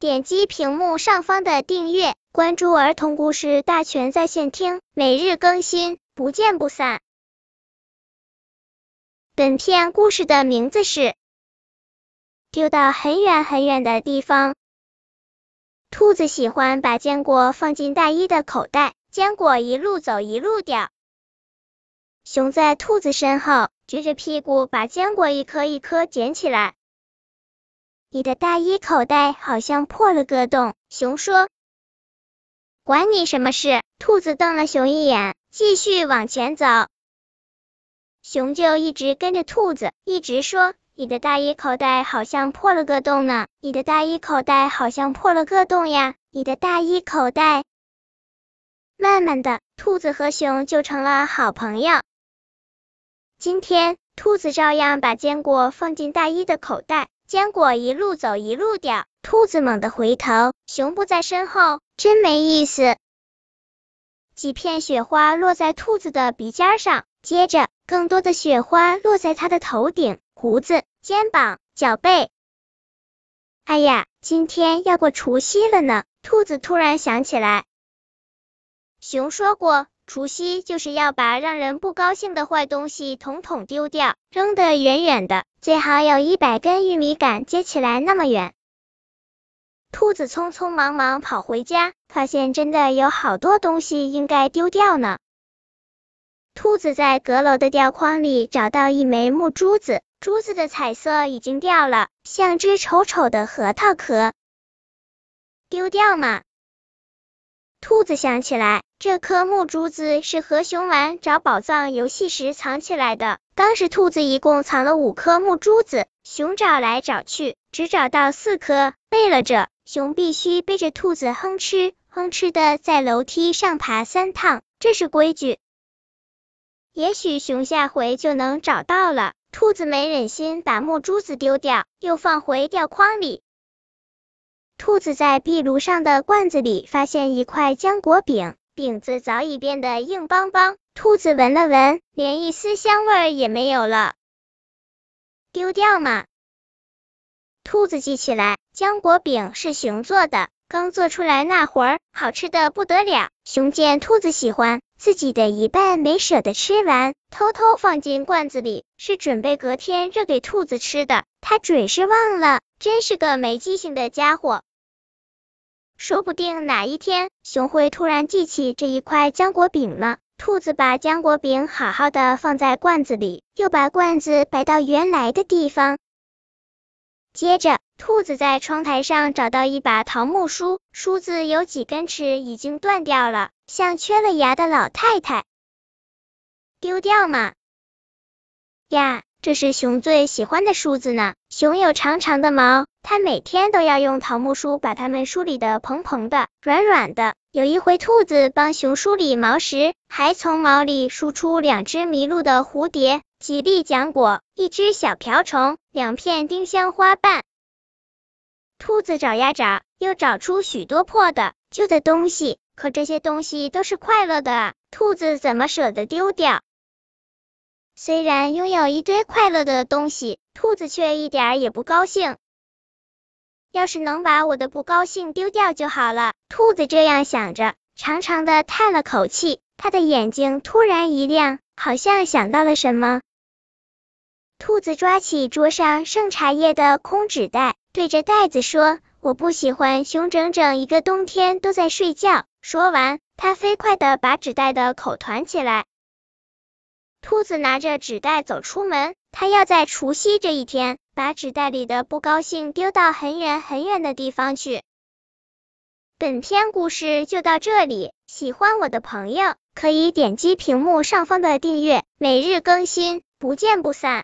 点击屏幕上方的订阅，关注儿童故事大全在线听，每日更新，不见不散。本片故事的名字是《丢到很远很远的地方》。兔子喜欢把坚果放进大衣的口袋，坚果一路走一路掉。熊在兔子身后，撅着屁股把坚果一颗一颗捡起来。你的大衣口袋好像破了个洞，熊说。管你什么事？兔子瞪了熊一眼，继续往前走。熊就一直跟着兔子，一直说。你的大衣口袋好像破了个洞呢，你的大衣口袋好像破了个洞呀，你的大衣口袋。慢慢的，兔子和熊就成了好朋友。今天，兔子照样把坚果放进大衣的口袋，坚果一路走一路掉。兔子猛地回头，熊不在身后，真没意思。几片雪花落在兔子的鼻尖上，接着更多的雪花落在它的头顶。胡子、肩膀、脚背。哎呀，今天要过除夕了呢！兔子突然想起来，熊说过，除夕就是要把让人不高兴的坏东西统统丢掉，扔得远远的，最好有一百根玉米杆接起来那么远。兔子匆匆忙忙跑回家，发现真的有好多东西应该丢掉呢。兔子在阁楼的吊筐里找到一枚木珠子。珠子的彩色已经掉了，像只丑丑的核桃壳。丢掉嘛？兔子想起来，这颗木珠子是和熊玩找宝藏游戏时藏起来的。当时兔子一共藏了五颗木珠子，熊找来找去，只找到四颗。累了着，熊必须背着兔子哼哧哼哧的在楼梯上爬三趟，这是规矩。也许熊下回就能找到了。兔子没忍心把木珠子丢掉，又放回吊筐里。兔子在壁炉上的罐子里发现一块浆果饼，饼子早已变得硬邦邦。兔子闻了闻，连一丝香味也没有了。丢掉嘛？兔子记起来，浆果饼是熊做的。刚做出来那会儿，好吃的不得了。熊见兔子喜欢，自己的一半没舍得吃完，偷偷放进罐子里，是准备隔天热给兔子吃的。他准是忘了，真是个没记性的家伙。说不定哪一天，熊会突然记起这一块浆果饼呢。兔子把浆果饼好好的放在罐子里，又把罐子摆到原来的地方。接着，兔子在窗台上找到一把桃木梳，梳子有几根齿已经断掉了，像缺了牙的老太太。丢掉嘛？呀，这是熊最喜欢的梳子呢。熊有长长的毛，它每天都要用桃木梳把它们梳理的蓬蓬的、软软的。有一回，兔子帮熊梳理毛时，还从毛里梳出两只迷路的蝴蝶。几粒浆果，一只小瓢虫，两片丁香花瓣。兔子找呀找，又找出许多破的、旧的东西，可这些东西都是快乐的，兔子怎么舍得丢掉？虽然拥有一堆快乐的东西，兔子却一点也不高兴。要是能把我的不高兴丢掉就好了，兔子这样想着，长长的叹了口气，他的眼睛突然一亮，好像想到了什么。兔子抓起桌上剩茶叶的空纸袋，对着袋子说：“我不喜欢熊整整一个冬天都在睡觉。”说完，它飞快的把纸袋的口团起来。兔子拿着纸袋走出门，它要在除夕这一天把纸袋里的不高兴丢到很远很远的地方去。本篇故事就到这里，喜欢我的朋友可以点击屏幕上方的订阅，每日更新，不见不散。